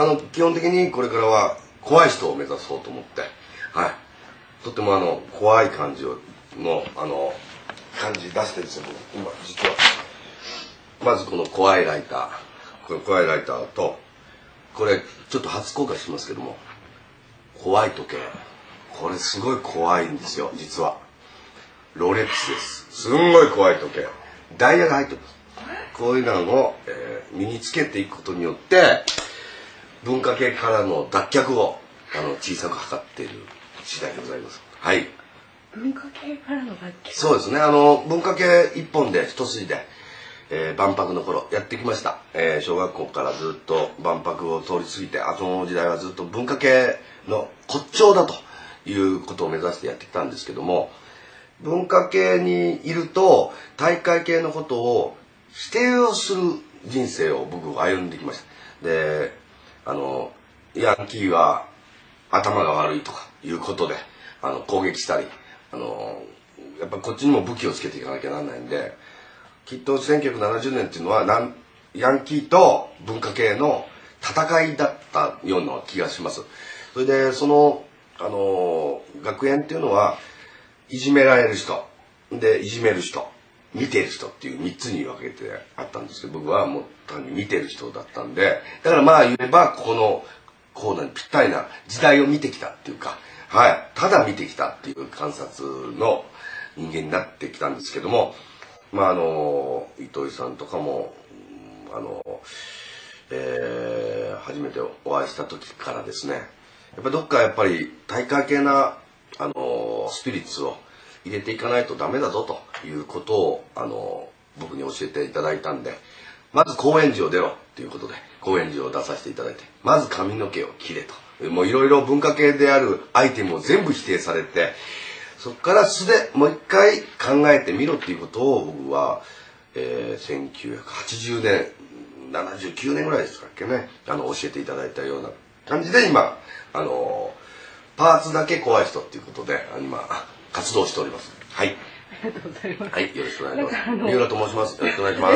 あの基本的にこれからは怖い人を目指そうと思って。はい。とてもあの怖い感じをのあの感じ出してるんですよ今実は。まずこの怖いライターこれ怖いライターとこれちょっと初公開しますけども怖い時計。これすごい怖いんですよ実は。ロレックスです。すんごい怖い時計。ダイヤが入ってます。こういうのを、えー身につけていくことによって文化系からの脱却をあの小さく測っている次第でございます。はい。文化系からの楽器そうですね。あの文化系一本で一筋で、えー万博の頃やってきました、えー小学校からずっと万博を通り過ぎて後の時代はずっと文化系の骨頂だということを目指してやってきたんですけども文化系にいると大会系のことを否定をする人生を僕は歩んできました。であのヤンキーは頭が悪いとかいうことであの攻撃したりあのやっぱこっちにも武器をつけていかなきゃならないんできっと1970年っていうのはなんヤンキーと文化系の戦いだったような気がします。それでそのあの学園っていうのはいじめられる人。でいじめる人。見てる人っていう3つに分けてあったんですけど僕はもう単に見てる人だったんでだからまあ言えばこのコーナーにぴったりな時代を見てきたっていうかはいただ見てきたっていう観察の人間になってきたんですけどもまああの糸井さんとかもあのえー初めてお会いした時からですねやっぱどっかやっぱり大会系なあのスピリッツを入れていかないとダメだぞということをあの僕に教えていただいたんでまず高円寺を出ろっていうことで高円寺を出させていただいてまず髪の毛を切れと。もういろいろ文化系であるアイテムを全部否定されてそこから素でもう一回考えてみろっていうことを僕は、えー1980年79年ぐらいですかっけねあの教えていただいたような感じで今あのパーツだけ怖い人っていうことで今活動しております。はい。ありがとうございます。はいよろしくお願いします。三浦と申します。よろしくお願いします